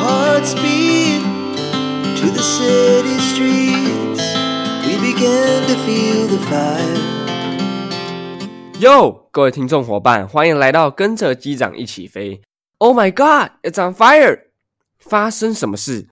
hearts beat to the city streets. We began to feel the fire. 哟，各位听众伙伴，欢迎来到跟着机长一起飞。Oh my God, it's on fire！发生什么事？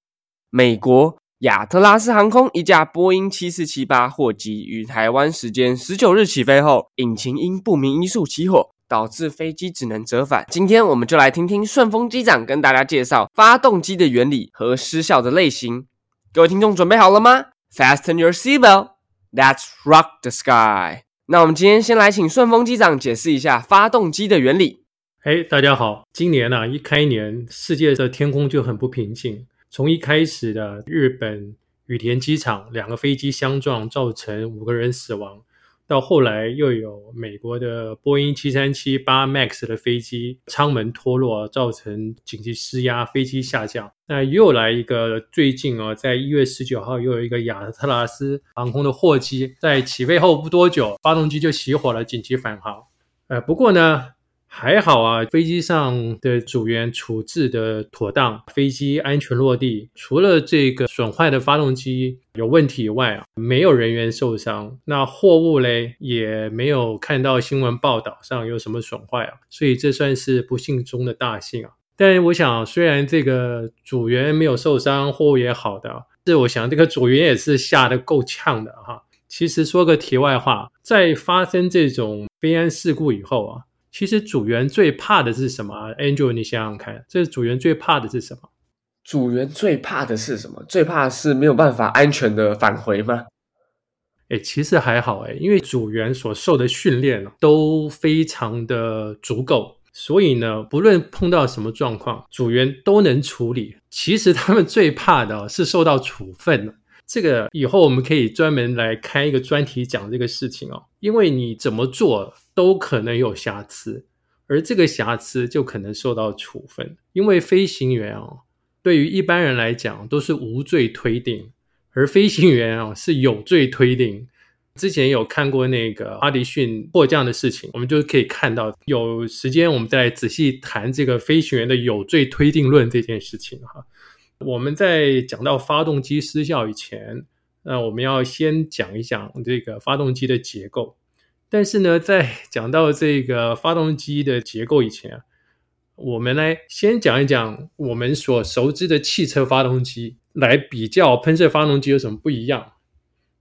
美国亚特拉斯航空一架波音七四七八货机于台湾时间十九日起飞后，引擎因不明因素起火，导致飞机只能折返。今天我们就来听听顺丰机长跟大家介绍发动机的原理和失效的类型。各位听众准备好了吗？Fasten your seatbelt. Let's rock the sky. 那我们今天先来请顺丰机长解释一下发动机的原理。嘿，大家好！今年呢、一开年，世界的天空就很不平静。从一开始的日本羽田机场两个飞机相撞，造成五个人死亡，到后来又有美国的波音七三七八 MAX 的飞机舱门脱落，造成紧急施压，飞机下降。那又来一个，最近啊，在一月十九号又有一个亚特拉斯航空的货机在起飞后不多久，发动机就熄火了，紧急返航。呃，不过呢，还好啊，飞机上的组员处置的妥当，飞机安全落地。除了这个损坏的发动机有问题以外啊，没有人员受伤。那货物嘞，也没有看到新闻报道上有什么损坏啊，所以这算是不幸中的大幸啊。但我想，虽然这个组员没有受伤，货物也好的，是我想这个组员也是吓得够呛的哈。其实说个题外话，在发生这种飞安事故以后啊，其实组员最怕的是什么啊？Angel，你想想看，这组员最怕的是什么？组员最怕的是什么？最怕的是没有办法安全的返回吗？哎，其实还好哎，因为组员所受的训练都非常的足够，所以呢，不论碰到什么状况，组员都能处理。其实他们最怕的哦是受到处分的。这个以后我们可以专门来开一个专题讲这个事情哦，因为你怎么做都可能有瑕疵，而这个瑕疵就可能受到处分。因为飞行员哦，对于一般人来讲都是无罪推定，而飞行员啊是有罪推定。之前有看过那个阿迪逊迫降的事情，我们就可以看到，有时间我们再仔细谈这个飞行员的有罪推定论这件事情哈。我们在讲到发动机失效以前，那我们要先讲一讲这个发动机的结构。但是呢，在讲到这个发动机的结构以前啊，我们来先讲一讲我们所熟知的汽车发动机，来比较喷射发动机有什么不一样。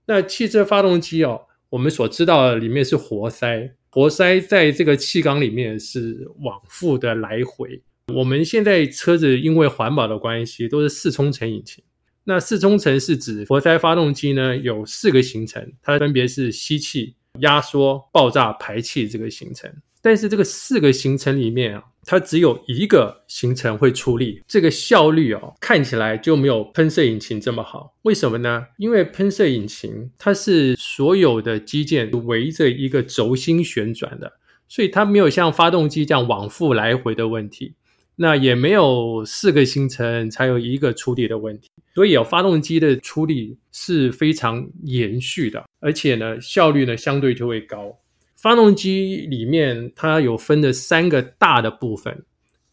那汽车发动机哦，我们所知道的里面是活塞，活塞在这个气缸里面是往复的来回。我们现在车子因为环保的关系，都是四冲程引擎。那四冲程是指活塞发动机呢有四个行程，它分别是吸气、压缩、爆炸、排气这个行程。但是这个四个行程里面啊，它只有一个行程会出力，这个效率哦看起来就没有喷射引擎这么好。为什么呢？因为喷射引擎它是所有的机件围着一个轴心旋转的，所以它没有像发动机这样往复来回的问题。那也没有四个行程才有一个出力的问题，所以有发动机的出力是非常延续的，而且呢效率呢相对就会高。发动机里面它有分的三个大的部分，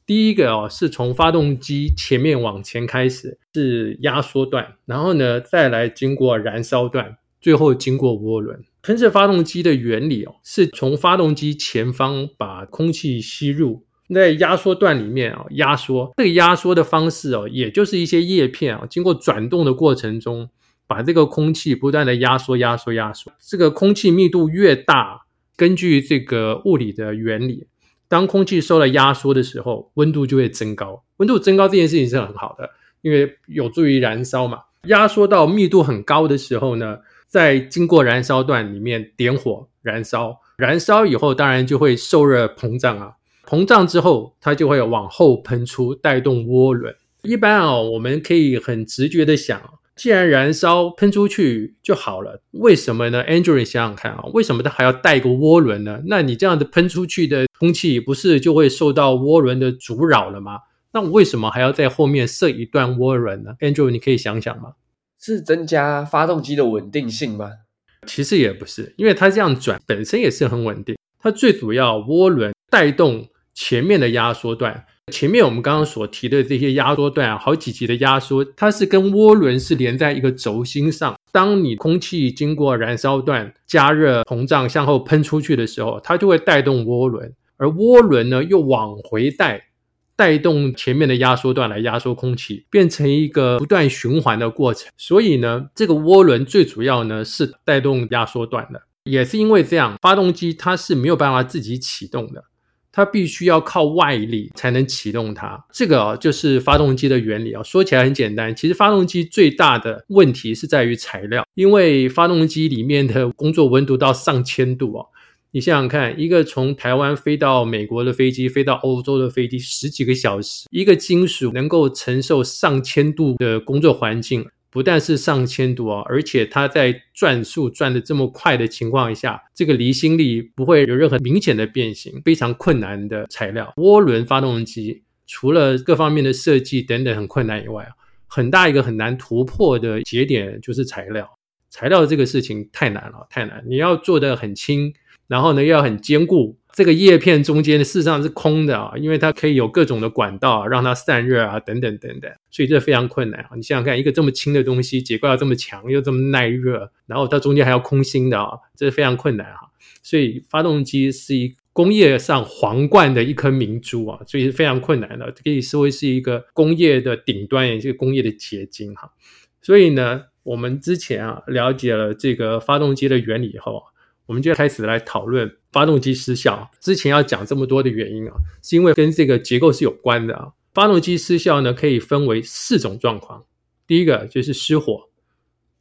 第一个哦是从发动机前面往前开始是压缩段，然后呢再来经过燃烧段，最后经过涡轮。喷射发动机的原理哦是从发动机前方把空气吸入。在压缩段里面啊，压缩这个压缩的方式哦，也就是一些叶片啊，经过转动的过程中，把这个空气不断的压缩、压缩、压缩。这个空气密度越大，根据这个物理的原理，当空气受到压缩的时候，温度就会增高。温度增高这件事情是很好的，因为有助于燃烧嘛。压缩到密度很高的时候呢，在经过燃烧段里面点火燃烧，燃烧以后当然就会受热膨胀啊。膨胀之后，它就会往后喷出，带动涡轮。一般啊，我们可以很直觉的想，既然燃烧喷出去就好了，为什么呢？Andrew，你想想看啊，为什么它还要带个涡轮呢？那你这样子喷出去的空气，不是就会受到涡轮的阻扰了吗？那为什么还要在后面设一段涡轮呢？Andrew，你可以想想吗？是增加发动机的稳定性吗？其实也不是，因为它这样转本身也是很稳定。它最主要涡轮带动前面的压缩段，前面我们刚刚所提的这些压缩段啊，好几级的压缩，它是跟涡轮是连在一个轴心上。当你空气经过燃烧段加热膨胀向后喷出去的时候，它就会带动涡轮，而涡轮呢又往回带，带动前面的压缩段来压缩空气，变成一个不断循环的过程。所以呢，这个涡轮最主要呢是带动压缩段的，也是因为这样，发动机它是没有办法自己启动的。它必须要靠外力才能启动它，这个啊就是发动机的原理啊。说起来很简单，其实发动机最大的问题是在于材料，因为发动机里面的工作温度到上千度啊。你想想看，一个从台湾飞到美国的飞机，飞到欧洲的飞机，十几个小时，一个金属能够承受上千度的工作环境。不但是上千度啊，而且它在转速转的这么快的情况下，这个离心力不会有任何明显的变形，非常困难的材料。涡轮发动机除了各方面的设计等等很困难以外，很大一个很难突破的节点就是材料。材料这个事情太难了，太难，你要做的很轻。然后呢，又要很坚固。这个叶片中间事实上是空的啊，因为它可以有各种的管道让它散热啊，等等等等。所以这非常困难啊。你想想看，一个这么轻的东西，结构要这么强，又这么耐热，然后它中间还要空心的啊，这是非常困难哈。所以发动机是一工业上皇冠的一颗明珠啊，所以是非常困难的，可以说是一个工业的顶端，也是工业的结晶哈。所以呢，我们之前啊了解了这个发动机的原理以后啊。我们就开始来讨论发动机失效。之前要讲这么多的原因啊，是因为跟这个结构是有关的啊。发动机失效呢，可以分为四种状况。第一个就是失火，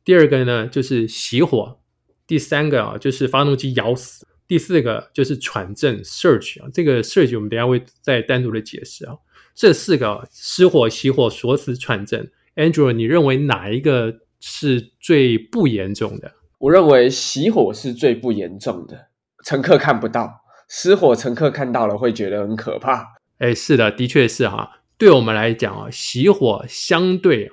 第二个呢就是熄火，第三个啊就是发动机咬死，第四个就是喘震 （surge） 啊。这个 surge 我们等下会再单独的解释啊。这四个失火、熄火、锁死、喘震，Andrew，你认为哪一个是最不严重的？我认为熄火是最不严重的，乘客看不到；失火，乘客看到了会觉得很可怕。哎，是的，的确是哈。对我们来讲啊，熄火相对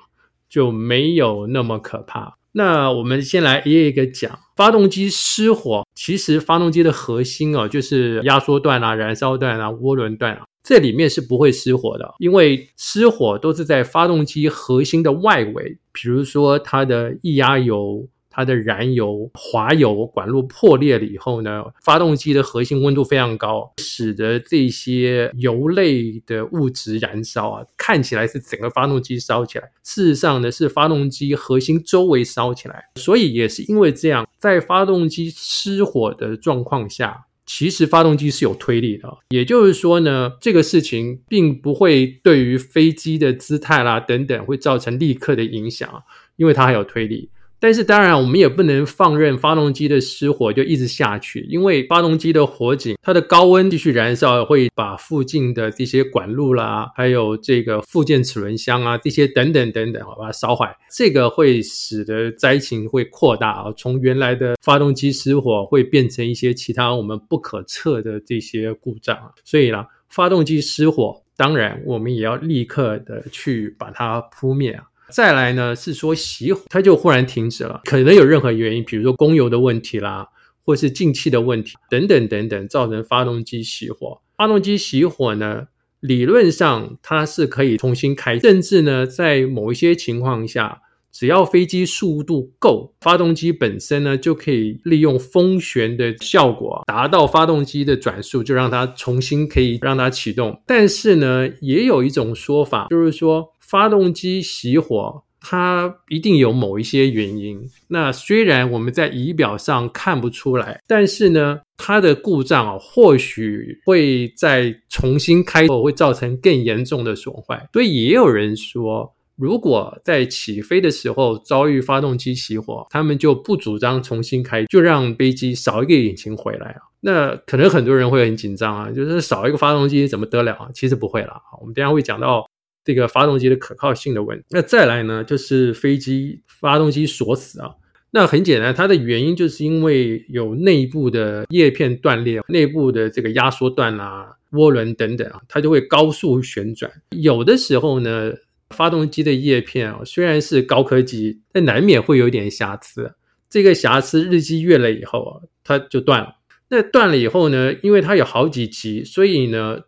就没有那么可怕。那我们先来一个一个讲，发动机失火，其实发动机的核心啊，就是压缩段啊、燃烧段啊、涡轮段啊，这里面是不会失火的，因为失火都是在发动机核心的外围，比如说它的液压油。它的燃油滑油管路破裂了以后呢，发动机的核心温度非常高，使得这些油类的物质燃烧啊，看起来是整个发动机烧起来，事实上呢是发动机核心周围烧起来。所以也是因为这样，在发动机失火的状况下，其实发动机是有推力的。也就是说呢，这个事情并不会对于飞机的姿态啦等等会造成立刻的影响，因为它还有推力。但是当然，我们也不能放任发动机的失火就一直下去，因为发动机的火警，它的高温继续燃烧，会把附近的这些管路啦，还有这个附件齿轮箱啊，这些等等等等，把它烧坏。这个会使得灾情会扩大啊，从原来的发动机失火，会变成一些其他我们不可测的这些故障。所以呢，发动机失火，当然我们也要立刻的去把它扑灭啊。再来呢，是说熄火，它就忽然停止了，可能有任何原因，比如说供油的问题啦，或是进气的问题等等等等，造成发动机熄火。发动机熄火呢，理论上它是可以重新开，甚至呢，在某一些情况下，只要飞机速度够，发动机本身呢就可以利用风旋的效果，达到发动机的转速，就让它重新可以让它启动。但是呢，也有一种说法，就是说。发动机熄火，它一定有某一些原因。那虽然我们在仪表上看不出来，但是呢，它的故障啊，或许会在重新开后会造成更严重的损坏。所以也有人说，如果在起飞的时候遭遇发动机熄火，他们就不主张重新开，就让飞机少一个引擎回来啊。那可能很多人会很紧张啊，就是少一个发动机怎么得了啊？其实不会啦，我们等下会讲到。这个发动机的可靠性的问题，那再来呢，就是飞机发动机锁死啊。那很简单，它的原因就是因为有内部的叶片断裂，内部的这个压缩段啊、涡轮等等啊，它就会高速旋转。有的时候呢，发动机的叶片啊，虽然是高科技，但难免会有点瑕疵。这个瑕疵日积月累以后啊，它就断了。那断了以后呢，因为它有好几级，所以呢。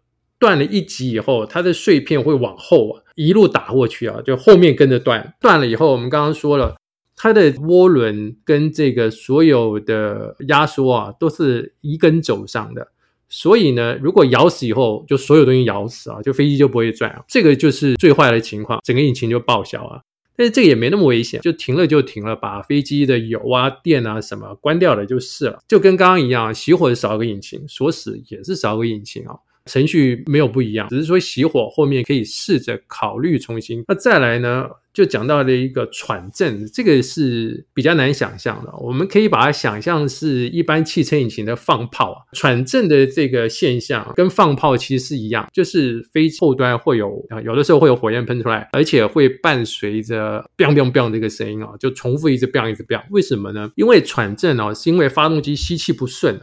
断了一级以后，它的碎片会往后啊一路打过去啊，就后面跟着断。断了以后，我们刚刚说了，它的涡轮跟这个所有的压缩啊，都是一根轴上的。所以呢，如果咬死以后，就所有东西咬死啊，就飞机就不会转啊。这个就是最坏的情况，整个引擎就报销啊。但是这个也没那么危险，就停了就停了，把飞机的油啊、电啊什么关掉了就是了，就跟刚刚一样，熄火少个引擎，锁死也是少个引擎啊。程序没有不一样，只是说熄火后面可以试着考虑重新。那再来呢，就讲到了一个喘震，这个是比较难想象的。我们可以把它想象是一般汽车引擎的放炮啊，喘震的这个现象跟放炮其实是一样，就是飞机后端会有啊，有的时候会有火焰喷出来，而且会伴随着 “biang biang biang” 这个声音啊，就重复一直 “biang” 一直 “biang”。为什么呢？因为喘震哦，是因为发动机吸气不顺。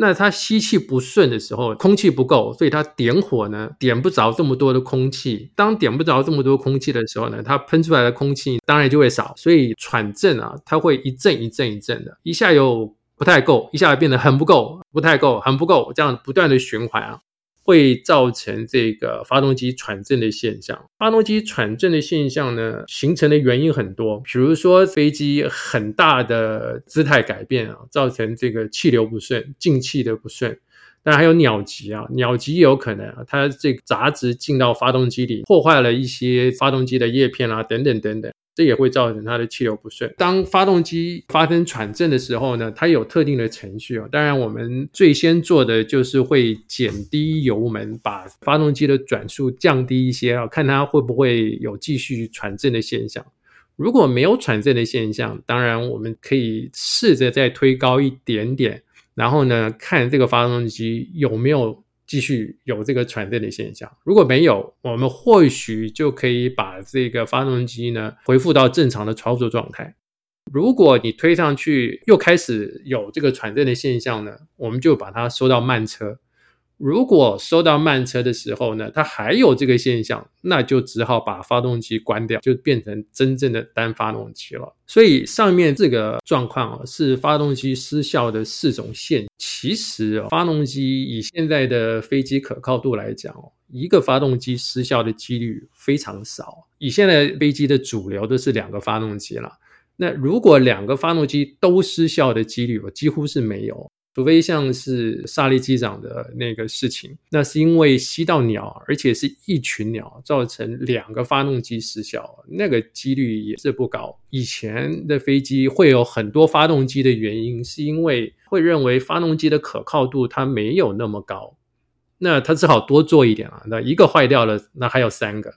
那它吸气不顺的时候，空气不够，所以它点火呢，点不着这么多的空气。当点不着这么多空气的时候呢，它喷出来的空气当然就会少，所以喘震啊，它会一阵一阵一阵的，一下又不太够，一下变得很不够，不太够，很不够，这样不断的循环啊。会造成这个发动机喘震的现象。发动机喘震的现象呢，形成的原因很多，比如说飞机很大的姿态改变啊，造成这个气流不顺、进气的不顺。当然还有鸟击啊，鸟击有可能啊，它这个杂质进到发动机里，破坏了一些发动机的叶片啊，等等等等。这也会造成它的气流不顺。当发动机发生喘震的时候呢，它有特定的程序哦。当然，我们最先做的就是会减低油门，把发动机的转速降低一些啊，看它会不会有继续喘震的现象。如果没有喘震的现象，当然我们可以试着再推高一点点，然后呢，看这个发动机有没有。继续有这个喘震的现象，如果没有，我们或许就可以把这个发动机呢恢复到正常的操作状态。如果你推上去又开始有这个喘震的现象呢，我们就把它收到慢车。如果收到慢车的时候呢，它还有这个现象，那就只好把发动机关掉，就变成真正的单发动机了。所以上面这个状况啊，是发动机失效的四种现。其实哦发动机以现在的飞机可靠度来讲哦，一个发动机失效的几率非常少。以现在飞机的主流都是两个发动机了，那如果两个发动机都失效的几率，几乎是没有。除非像是萨利机长的那个事情，那是因为吸到鸟，而且是一群鸟，造成两个发动机失效，那个几率也是不高。以前的飞机会有很多发动机的原因，是因为会认为发动机的可靠度它没有那么高，那它只好多做一点啊。那一个坏掉了，那还有三个。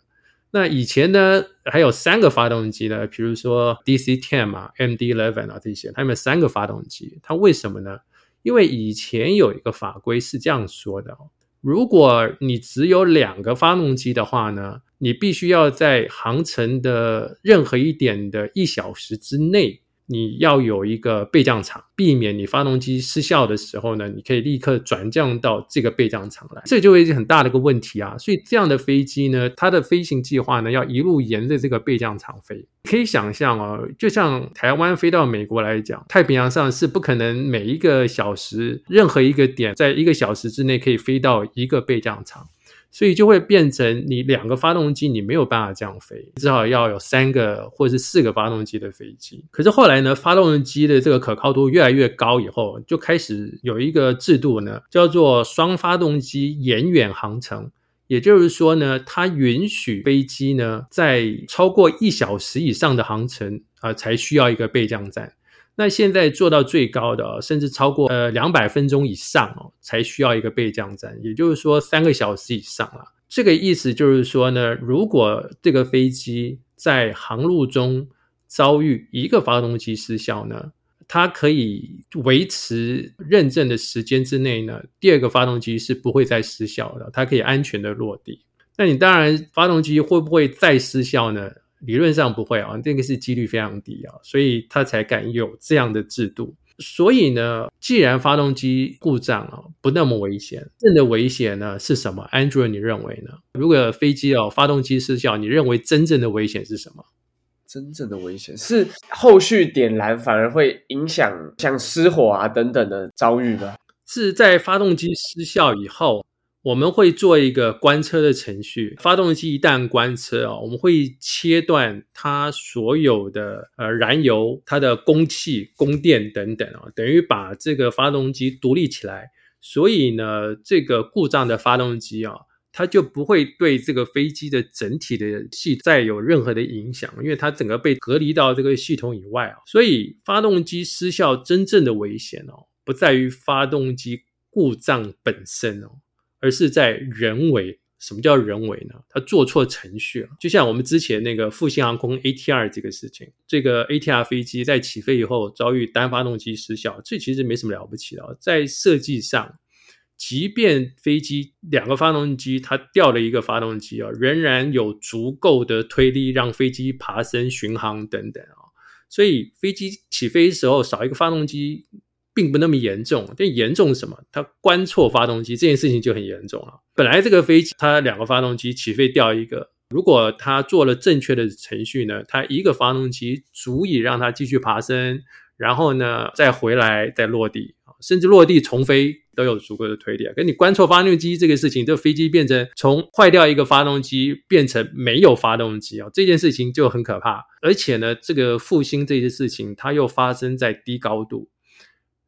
那以前呢还有三个发动机呢，比如说 DC ten 啊、MD eleven 啊这些，它们三个发动机，它为什么呢？因为以前有一个法规是这样说的：如果你只有两个发动机的话呢，你必须要在航程的任何一点的一小时之内。你要有一个备降场，避免你发动机失效的时候呢，你可以立刻转降到这个备降场来，这就会是很大的一个问题啊。所以这样的飞机呢，它的飞行计划呢，要一路沿着这个备降场飞。可以想象哦，就像台湾飞到美国来讲，太平洋上是不可能每一个小时任何一个点在一个小时之内可以飞到一个备降场。所以就会变成你两个发动机，你没有办法这样飞，至少要有三个或者是四个发动机的飞机。可是后来呢，发动机的这个可靠度越来越高以后，就开始有一个制度呢，叫做双发动机延远航程。也就是说呢，它允许飞机呢在超过一小时以上的航程啊，才需要一个备降站。那现在做到最高的，甚至超过呃两百分钟以上哦，才需要一个备降站，也就是说三个小时以上了。这个意思就是说呢，如果这个飞机在航路中遭遇一个发动机失效呢，它可以维持认证的时间之内呢，第二个发动机是不会再失效的，它可以安全的落地。那你当然发动机会不会再失效呢？理论上不会啊，这个是几率非常低啊，所以他才敢有这样的制度。所以呢，既然发动机故障啊不那么危险，真的危险呢是什么？Andrew，你认为呢？如果飞机哦发动机失效，你认为真正的危险是什么？真正的危险是后续点燃反而会影响像失火啊等等的遭遇吗？是在发动机失效以后。我们会做一个关车的程序。发动机一旦关车啊，我们会切断它所有的呃燃油、它的供气、供电等等啊，等于把这个发动机独立起来。所以呢，这个故障的发动机啊。它就不会对这个飞机的整体的系再有任何的影响，因为它整个被隔离到这个系统以外啊。所以发动机失效真正的危险哦，不在于发动机故障本身哦，而是在人为。什么叫人为呢？它做错程序了。就像我们之前那个复兴航空 ATR 这个事情，这个 ATR 飞机在起飞以后遭遇单发动机失效，这其实没什么了不起的，在设计上。即便飞机两个发动机，它掉了一个发动机啊，仍然有足够的推力让飞机爬升、巡航等等啊。所以飞机起飞时候少一个发动机，并不那么严重。但严重什么？它关错发动机这件事情就很严重了。本来这个飞机它两个发动机起飞掉一个，如果它做了正确的程序呢，它一个发动机足以让它继续爬升，然后呢再回来再落地。甚至落地重飞都有足够的推力啊！跟你关错发动机这个事情，这飞机变成从坏掉一个发动机变成没有发动机啊，这件事情就很可怕。而且呢，这个复兴这些事情，它又发生在低高度。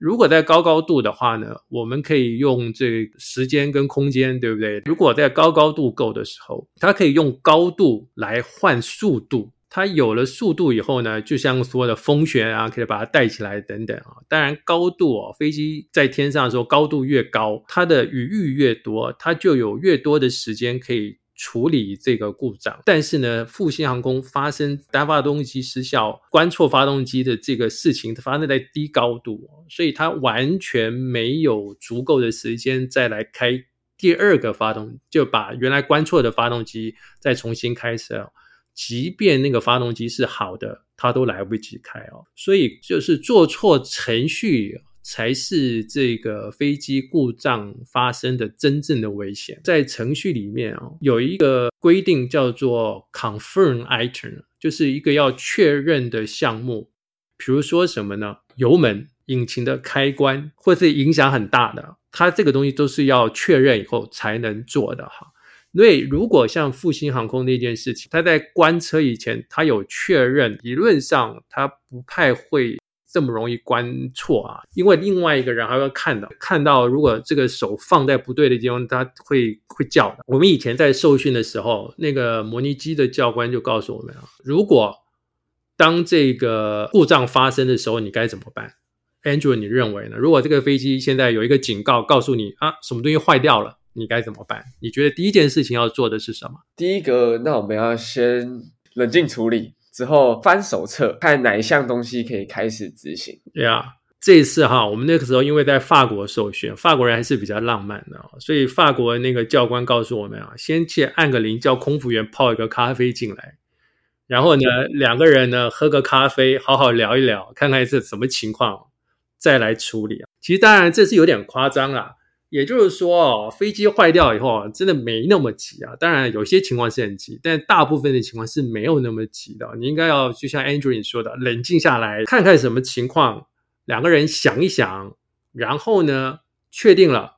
如果在高高度的话呢，我们可以用这时间跟空间，对不对？如果在高高度够的时候，它可以用高度来换速度。它有了速度以后呢，就像所有的风旋啊，可以把它带起来等等啊。当然高度哦，飞机在天上的时候高度越高，它的雨域越多，它就有越多的时间可以处理这个故障。但是呢，复兴航空发生单发动机失效、关错发动机的这个事情，发生在低高度，所以它完全没有足够的时间再来开第二个发动，就把原来关错的发动机再重新开车。即便那个发动机是好的，它都来不及开哦。所以就是做错程序才是这个飞机故障发生的真正的危险。在程序里面啊，有一个规定叫做 confirm item，就是一个要确认的项目。比如说什么呢？油门、引擎的开关，或是影响很大的，它这个东西都是要确认以后才能做的哈。因为，如果像复兴航空那件事情，他在关车以前，他有确认，理论上他不太会这么容易关错啊，因为另外一个人还会看到，看到如果这个手放在不对的地方，他会会叫的。我们以前在受训的时候，那个模拟机的教官就告诉我们啊，如果当这个故障发生的时候，你该怎么办？Andrew，你认为呢？如果这个飞机现在有一个警告，告诉你啊，什么东西坏掉了？你该怎么办？你觉得第一件事情要做的是什么？第一个，那我们要先冷静处理，之后翻手册，看哪一项东西可以开始执行。对啊，这一次哈，我们那个时候因为在法国受训，法国人还是比较浪漫的，所以法国那个教官告诉我们啊，先去按个铃，叫空服员泡一个咖啡进来，然后呢，两个人呢喝个咖啡，好好聊一聊，看看是什么情况，再来处理啊。其实当然这是有点夸张啦。也就是说哦，飞机坏掉以后啊真的没那么急啊。当然，有些情况是很急，但大部分的情况是没有那么急的。你应该要就像 Andrew 说的，冷静下来，看看什么情况，两个人想一想，然后呢，确定了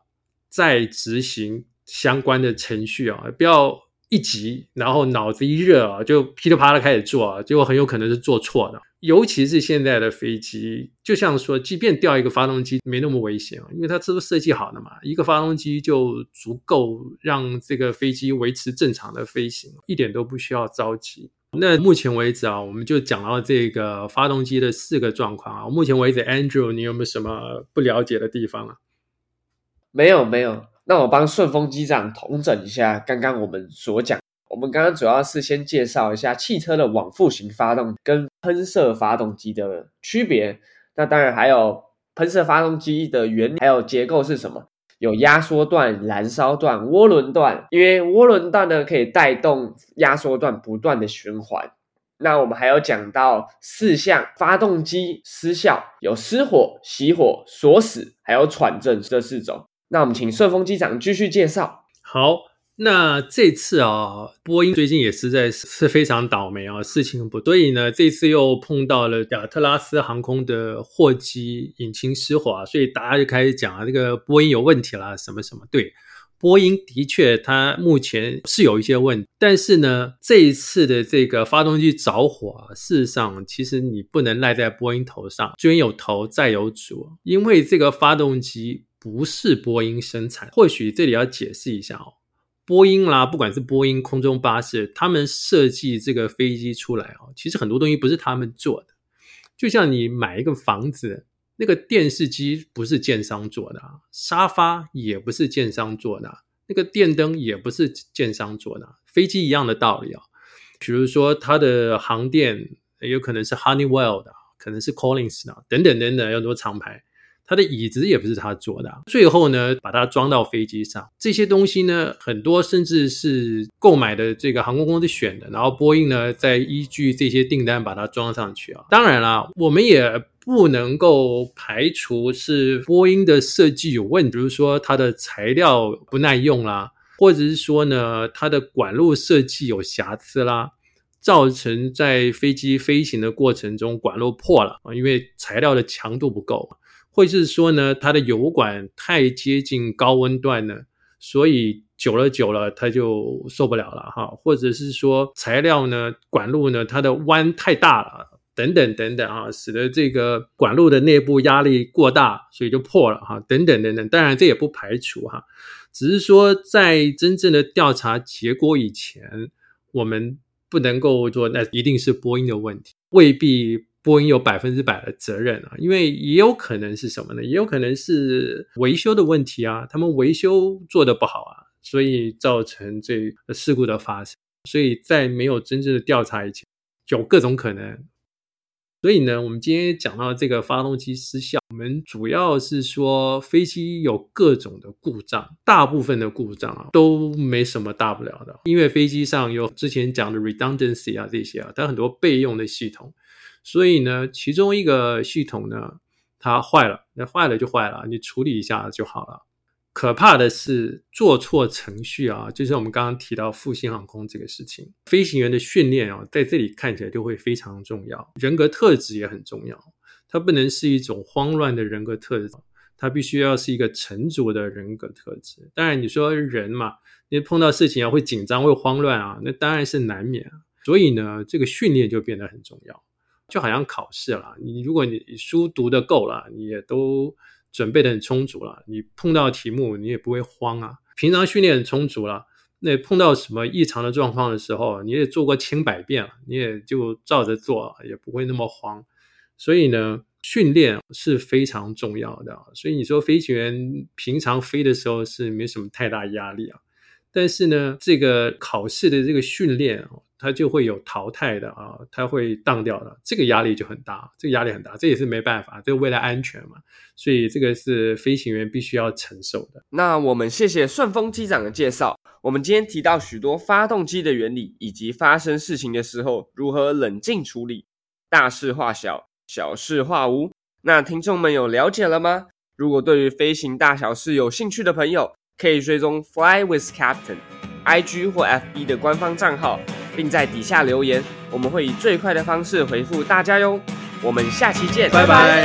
再执行相关的程序啊，不要一急，然后脑子一热啊，就噼里啪啦开始做啊，结果很有可能是做错的。尤其是现在的飞机，就像说，即便掉一个发动机没那么危险啊，因为它这都设计好的嘛，一个发动机就足够让这个飞机维持正常的飞行，一点都不需要着急。那目前为止啊，我们就讲到这个发动机的四个状况啊。目前为止，Andrew，你有没有什么不了解的地方啊？没有，没有。那我帮顺丰机长统整一下刚刚我们所讲。我们刚刚主要是先介绍一下汽车的往复型发动跟喷射发动机的区别。那当然还有喷射发动机的原理，还有结构是什么？有压缩段、燃烧段、涡轮段。因为涡轮段呢可以带动压缩段不断的循环。那我们还有讲到四项发动机失效，有失火、熄火、锁死，还有喘震这四种。那我们请顺丰机长继续介绍。好。那这次啊，波音最近也实在是非常倒霉啊，事情不对呢。这次又碰到了亚特拉斯航空的货机引擎失火，所以大家就开始讲啊，这个波音有问题了，什么什么。对，波音的确，它目前是有一些问题，但是呢，这一次的这个发动机着火，事实上，其实你不能赖在波音头上，先有头再有主，因为这个发动机不是波音生产。或许这里要解释一下哦，波音啦，不管是波音空中巴士，他们设计这个飞机出来哦，其实很多东西不是他们做的，就像你买一个房子。那个电视机不是建商做的啊，沙发也不是建商做的，那个电灯也不是建商做的，飞机一样的道理啊。比如说它的航电有可能是 Honeywell 的，可能是 Collins 的，等等等等，有很多厂牌。它的椅子也不是他做的，最后呢，把它装到飞机上。这些东西呢，很多甚至是购买的这个航空公司选的，然后波音呢再依据这些订单把它装上去啊。当然啦，我们也不能够排除是波音的设计有问题，比如说它的材料不耐用啦，或者是说呢它的管路设计有瑕疵啦，造成在飞机飞行的过程中管路破了啊，因为材料的强度不够。或是说呢，它的油管太接近高温段了，所以久了久了它就受不了了哈。或者是说材料呢，管路呢，它的弯太大了，等等等等啊，使得这个管路的内部压力过大，所以就破了哈。等等等等，当然这也不排除哈，只是说在真正的调查结果以前，我们不能够说那一定是波音的问题，未必。波音有百分之百的责任啊，因为也有可能是什么呢？也有可能是维修的问题啊，他们维修做的不好啊，所以造成这事故的发生。所以在没有真正的调查以前，有各种可能。所以呢，我们今天讲到这个发动机失效，我们主要是说飞机有各种的故障，大部分的故障啊都没什么大不了的，因为飞机上有之前讲的 redundancy 啊这些啊，它很多备用的系统。所以呢，其中一个系统呢，它坏了，那坏了就坏了，你处理一下就好了。可怕的是做错程序啊，就是我们刚刚提到复兴航空这个事情，飞行员的训练啊，在这里看起来就会非常重要，人格特质也很重要。它不能是一种慌乱的人格特质，它必须要是一个沉着的人格特质。当然，你说人嘛，你碰到事情啊会紧张会慌乱啊，那当然是难免。所以呢，这个训练就变得很重要。就好像考试了，你如果你书读的够了，你也都准备的很充足了，你碰到题目你也不会慌啊。平常训练很充足了，那碰到什么异常的状况的时候，你也做过千百遍了，你也就照着做，也不会那么慌。所以呢，训练是非常重要的。所以你说飞行员平常飞的时候是没什么太大压力啊，但是呢，这个考试的这个训练它就会有淘汰的啊，它会当掉的，这个压力就很大，这个压力很大，这也是没办法，这个为了安全嘛，所以这个是飞行员必须要承受的。那我们谢谢顺丰机长的介绍，我们今天提到许多发动机的原理，以及发生事情的时候如何冷静处理，大事化小，小事化无。那听众们有了解了吗？如果对于飞行大小事有兴趣的朋友，可以追踪 Fly with Captain IG 或 FB 的官方账号。并在底下留言，我们会以最快的方式回复大家哟。我们下期见，拜拜。